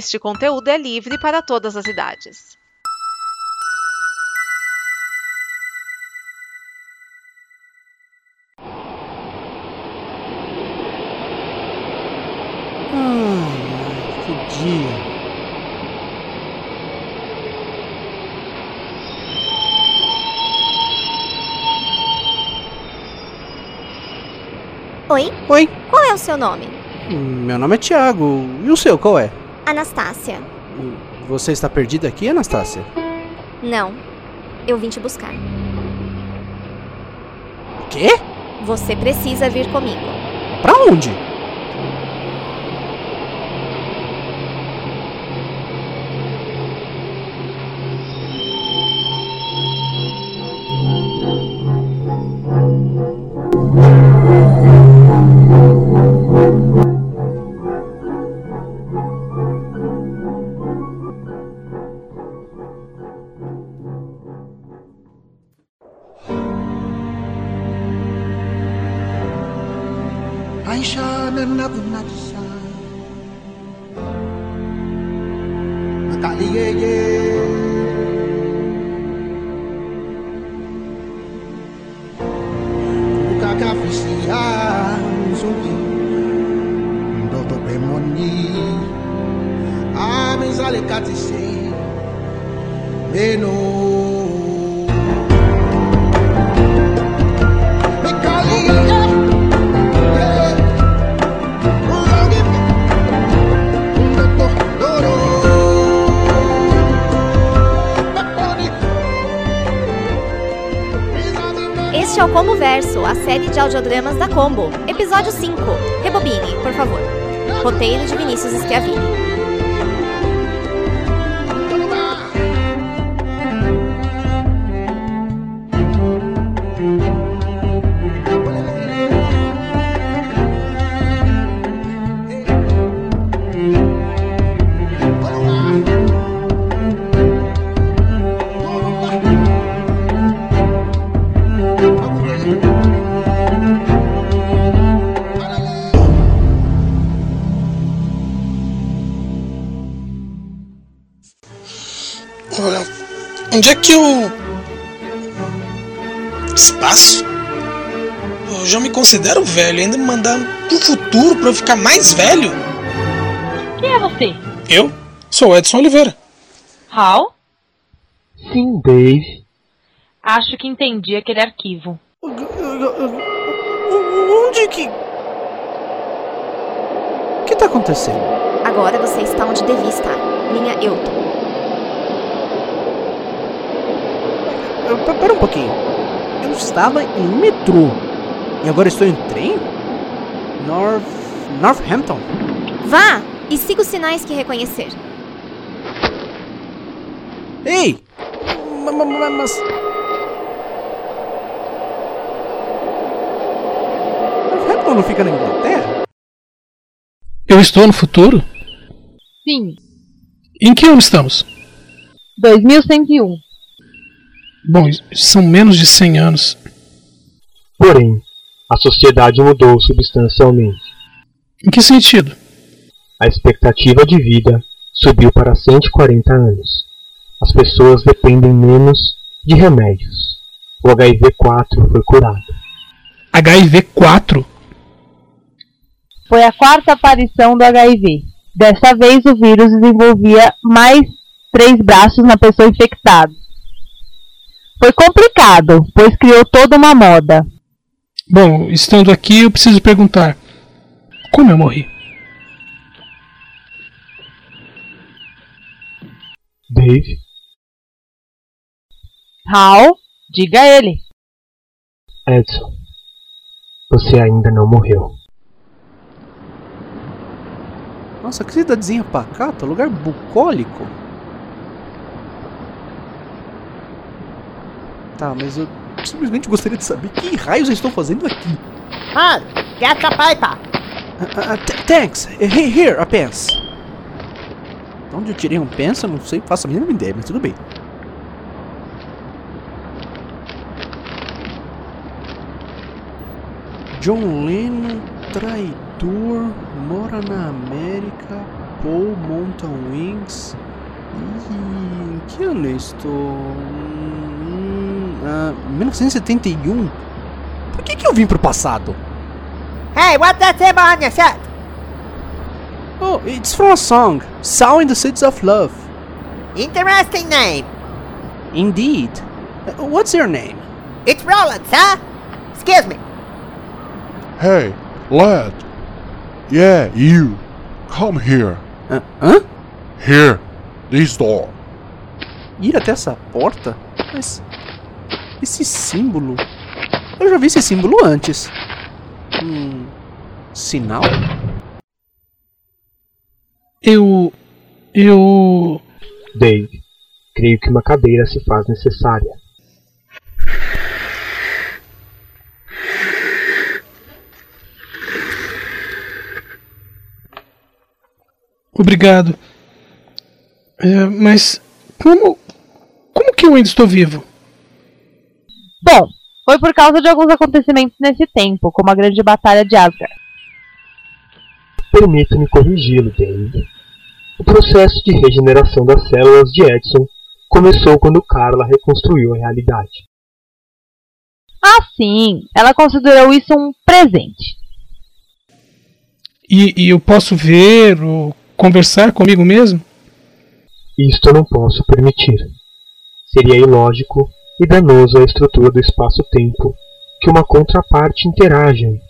Este conteúdo é livre para todas as idades. Ai, que dia. Oi, Oi, qual é o seu nome? meu nome é Thiago. E o seu, qual é? Anastácia. Você está perdida aqui, Anastácia? Não, eu vim te buscar. Quê? Você precisa vir comigo. Pra onde? عايشة من أبنى الساعة تعالي kakafisia nzuri ndoto amezale amizalekatise meno. Série de audiodramas da Combo. Episódio 5. Rebobine, por favor. Roteiro de Vinícius Schiavini. Onde é que eu. Espaço? Eu já me considero velho, ainda me mandaram pro futuro pra eu ficar mais velho? Quem é você? Eu sou o Edson Oliveira. Hal? Sim, Dave. Acho que entendi aquele arquivo. Onde que. O que tá acontecendo? Agora você está onde devia estar. Linha Euton. Eu- pe- Pera um pouquinho. Eu estava em metrô. E agora estou em trem? North. Northampton? Vá e siga os sinais que reconhecer. Ei! Ma- ma- ma- Mas. Northampton não fica na Inglaterra? Eu estou no futuro? Sim, Em que ano estamos? 2101. Bom, são menos de 100 anos. Porém, a sociedade mudou substancialmente. Em que sentido? A expectativa de vida subiu para 140 anos. As pessoas dependem menos de remédios. O HIV-4 foi curado. HIV-4? Foi a quarta aparição do HIV. Dessa vez o vírus desenvolvia mais três braços na pessoa infectada. Foi complicado, pois criou toda uma moda. Bom, estando aqui, eu preciso perguntar: como eu morri? Dave, Hal, diga a ele. Edson, você ainda não morreu. Nossa, que cidadezinha pacata, lugar bucólico. Tá, mas eu simplesmente gostaria de saber que raios eu estou fazendo aqui. Han, get the paper. Ah, ah, th- thanks. Hey, here, a pens. De onde eu tirei um pens, eu não sei, faço a mínima ideia, mas tudo bem. John Lennon, traidor, mora na América, Paul monta um Honesto. Hum, ah, 1971? Por que, que eu vim pro passado? Hey, what that say behind your shirt? Oh, it's from a song. Sow in the Seeds of Love. Interesting name. Indeed. Uh, what's your name? It's Roland, sir. Excuse me. Hey, lad. Yeah, you. Come here. Ah, hã? Here. This door. Ir até essa porta? Mas. Esse símbolo. Eu já vi esse símbolo antes. Hum. Sinal? Eu. Eu. Dave, creio que uma cadeira se faz necessária. Obrigado. É, mas. Como. Como que eu ainda estou vivo? Bom, foi por causa de alguns acontecimentos nesse tempo, como a grande batalha de Asgard. Permita-me corrigi-lo, Dave. O processo de regeneração das células de Edson começou quando Carla reconstruiu a realidade. Ah, sim, ela considerou isso um presente. E, e eu posso ver ou conversar comigo mesmo? Isto eu não posso permitir. Seria ilógico e danoso à estrutura do espaço-tempo que uma contraparte interaja e,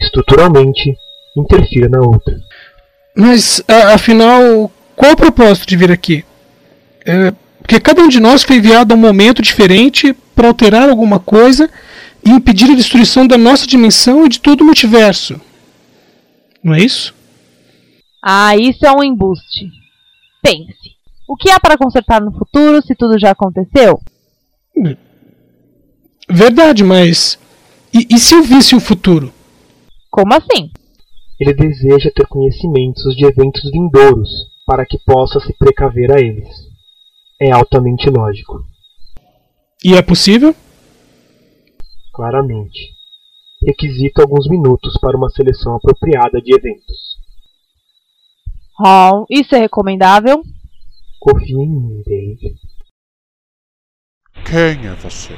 estruturalmente, interfira na outra. Mas, afinal, qual o propósito de vir aqui? É, porque cada um de nós foi enviado a um momento diferente para alterar alguma coisa e impedir a destruição da nossa dimensão e de todo o multiverso. Não é isso? Ah, isso é um embuste. Pense. O que há para consertar no futuro se tudo já aconteceu? Verdade, mas. E, e se eu visse o futuro? Como assim? Ele deseja ter conhecimentos de eventos vindouros para que possa se precaver a eles. É altamente lógico, E é possível? claramente. Requisita alguns minutos para uma seleção apropriada de eventos. Oh, isso é recomendável? Confie em mim, Dave. Quem é você?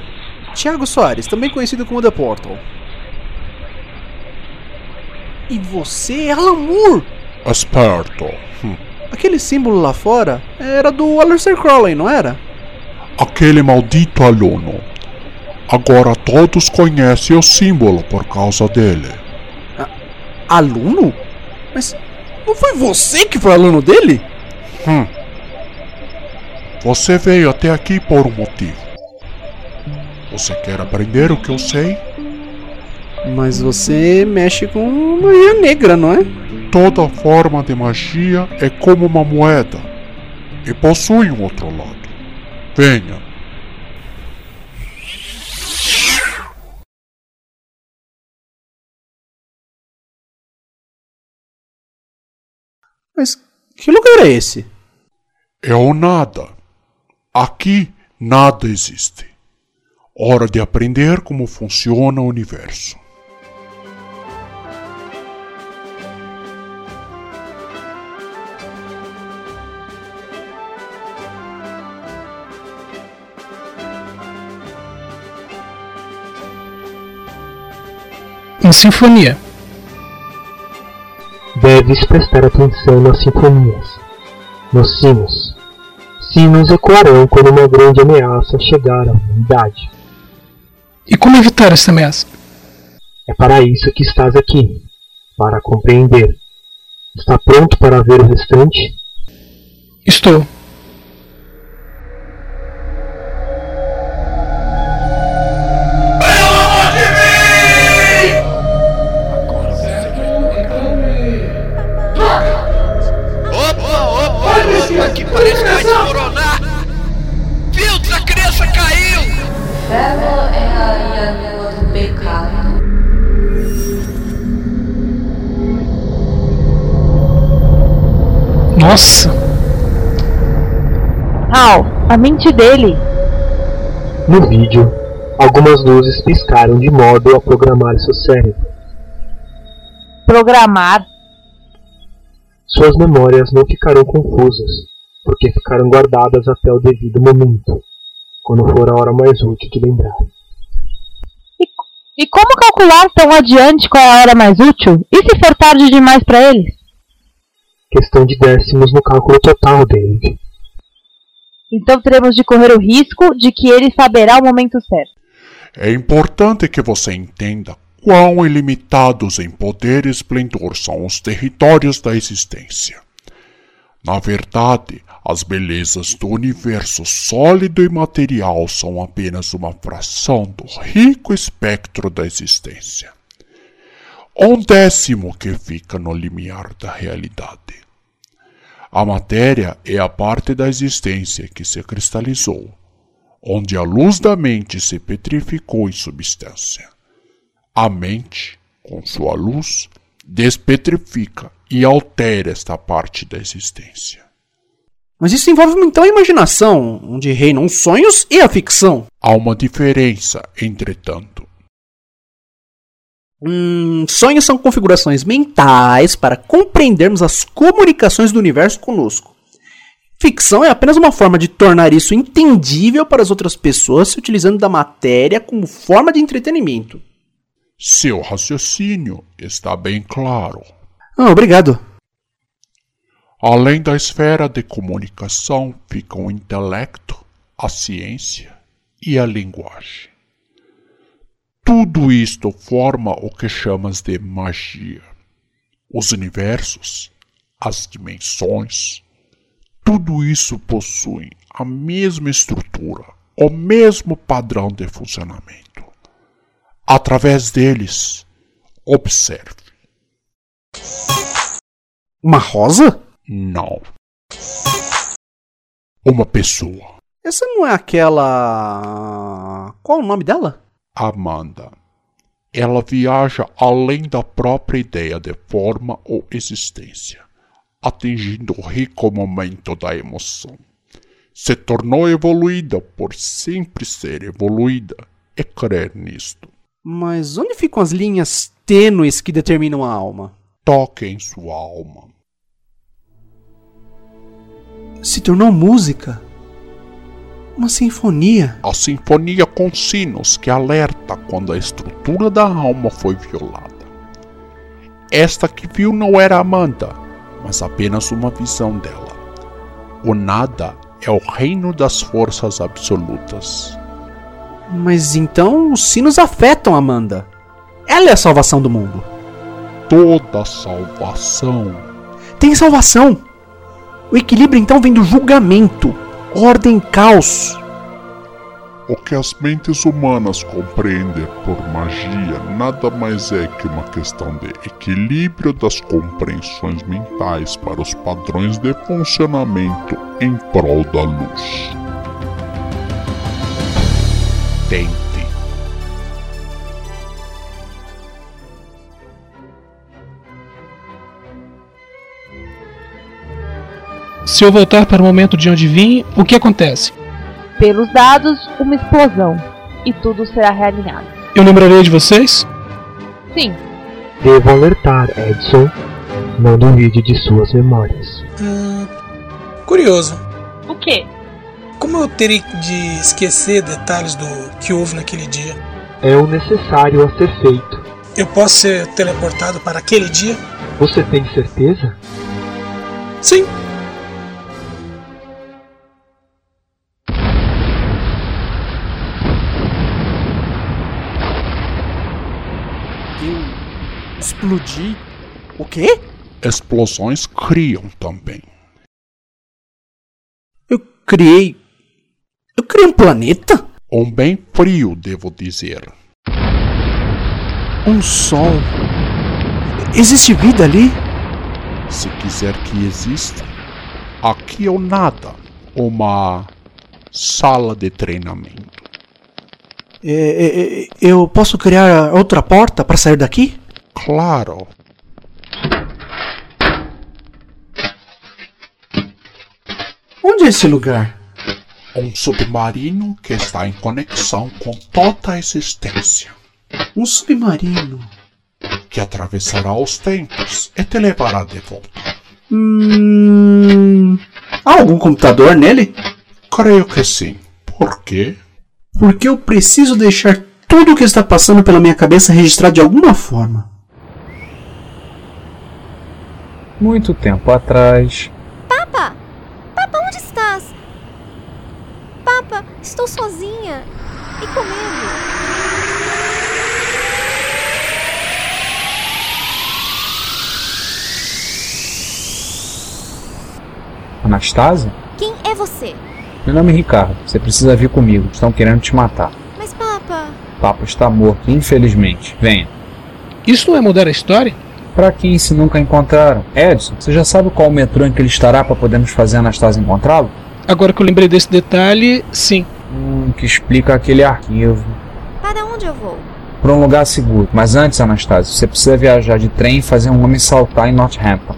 Tiago Soares, também conhecido como The Portal. E você é Alan Moore! Esperto. Hum. Aquele símbolo lá fora era do Aleister Crowley, não era? Aquele maldito aluno. Agora todos conhecem o símbolo por causa dele. Aluno? Mas não foi você que foi aluno dele? Hum. Você veio até aqui por um motivo. Você quer aprender o que eu sei? Mas você mexe com magia negra, não é? Toda forma de magia é como uma moeda e possui um outro lado. Venha. Mas que lugar é esse? É o nada. Aqui nada existe. Hora de aprender como funciona o universo. Uma sinfonia. Deves prestar atenção nas sinfonias, nos sinos. Sinos ecoarão quando uma grande ameaça chegar à humanidade. E como evitar essa ameaça? É para isso que estás aqui, para compreender. Está pronto para ver o restante? Estou. Nossa! Al, a mente dele. No vídeo, algumas luzes piscaram de modo a programar seu cérebro. Programar. Suas memórias não ficarão confusas, porque ficaram guardadas até o devido momento, quando for a hora mais útil de lembrar. E como calcular tão adiante qual é a hora mais útil? E se for tarde demais para eles? Questão de décimos no cálculo total, David. Então teremos de correr o risco de que ele saberá o momento certo. É importante que você entenda quão ilimitados em poder e esplendor são os territórios da existência. Na verdade, as belezas do universo sólido e material são apenas uma fração do rico espectro da existência. Um décimo que fica no limiar da realidade. A matéria é a parte da existência que se cristalizou, onde a luz da mente se petrificou em substância. A mente, com sua luz, despetrifica e altera esta parte da existência. Mas isso envolve então a imaginação, onde reinam os sonhos e a ficção. Há uma diferença, entretanto. Hum, sonhos são configurações mentais para compreendermos as comunicações do universo conosco. Ficção é apenas uma forma de tornar isso entendível para as outras pessoas, se utilizando da matéria como forma de entretenimento. Seu raciocínio está bem claro. Ah, obrigado. Além da esfera de comunicação ficam o intelecto, a ciência e a linguagem. Tudo isto forma o que chamas de magia. Os universos, as dimensões, tudo isso possui a mesma estrutura, o mesmo padrão de funcionamento. Através deles, observe. Uma rosa? Não. Uma pessoa. Essa não é aquela. Qual o nome dela? Amanda. Ela viaja além da própria ideia de forma ou existência, atingindo o rico momento da emoção. Se tornou evoluída por sempre ser evoluída e crer nisto. Mas onde ficam as linhas tênues que determinam a alma? Toque em sua alma. Se tornou música. Uma sinfonia. A sinfonia com sinos que alerta quando a estrutura da alma foi violada. Esta que viu não era Amanda, mas apenas uma visão dela. O nada é o reino das forças absolutas. Mas então os sinos afetam Amanda. Ela é a salvação do mundo. Toda salvação. Tem salvação. O equilíbrio então vem do julgamento, ordem, caos. O que as mentes humanas compreendem por magia nada mais é que uma questão de equilíbrio das compreensões mentais para os padrões de funcionamento em prol da luz. Tente. Se eu voltar para o momento de onde vim, o que acontece? Pelos dados, uma explosão. E tudo será realinhado. Eu lembrarei de vocês? Sim. Devo alertar, Edson. Não duvide de suas memórias. Hum, curioso. O quê? Como eu terei de esquecer detalhes do que houve naquele dia? É o necessário a ser feito. Eu posso ser teleportado para aquele dia? Você tem certeza? Sim. Eu explodi. O quê? Explosões criam também. Eu criei. Eu criei um planeta? Um bem frio, devo dizer. Um sol. Existe vida ali? Se quiser que exista, aqui é o nada. Uma sala de treinamento. É, é, eu posso criar outra porta para sair daqui? Claro. Onde é esse lugar? Um submarino que está em conexão com toda a existência. Um submarino. Que atravessará os tempos e te levará de volta. Hum. Há algum computador nele? Creio que sim. Por quê? Porque eu preciso deixar tudo o que está passando pela minha cabeça registrado de alguma forma. Muito tempo atrás. Papa! Papa, onde estás? Papa, estou sozinha e com medo. Anastasia? Quem é você? Meu nome é Ricardo. Você precisa vir comigo. Estão querendo te matar. Mas, Papa. Papo está morto, infelizmente. Venha. Isso não é mudar a história? Pra quem se nunca encontraram? Edson, você já sabe qual o metrô em que ele estará para podermos fazer a Anastasia encontrá-lo? Agora que eu lembrei desse detalhe, sim. Hum, que explica aquele arquivo. Para onde eu vou? Para um lugar seguro. Mas antes, Anastasia, você precisa viajar de trem e fazer um homem saltar em Northampton.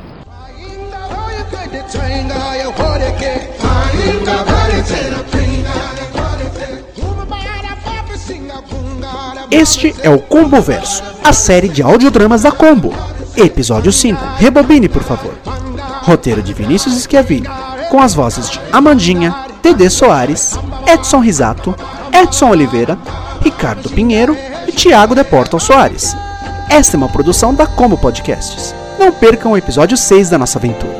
Este é o Combo Verso, a série de audiodramas da Combo. Episódio 5. Rebobine, por favor. Roteiro de Vinícius Schiavini, com as vozes de Amandinha, Dedê Soares, Edson Risato, Edson Oliveira, Ricardo Pinheiro e Thiago Deportal Soares. Esta é uma produção da Combo Podcasts. Não percam o episódio 6 da nossa aventura.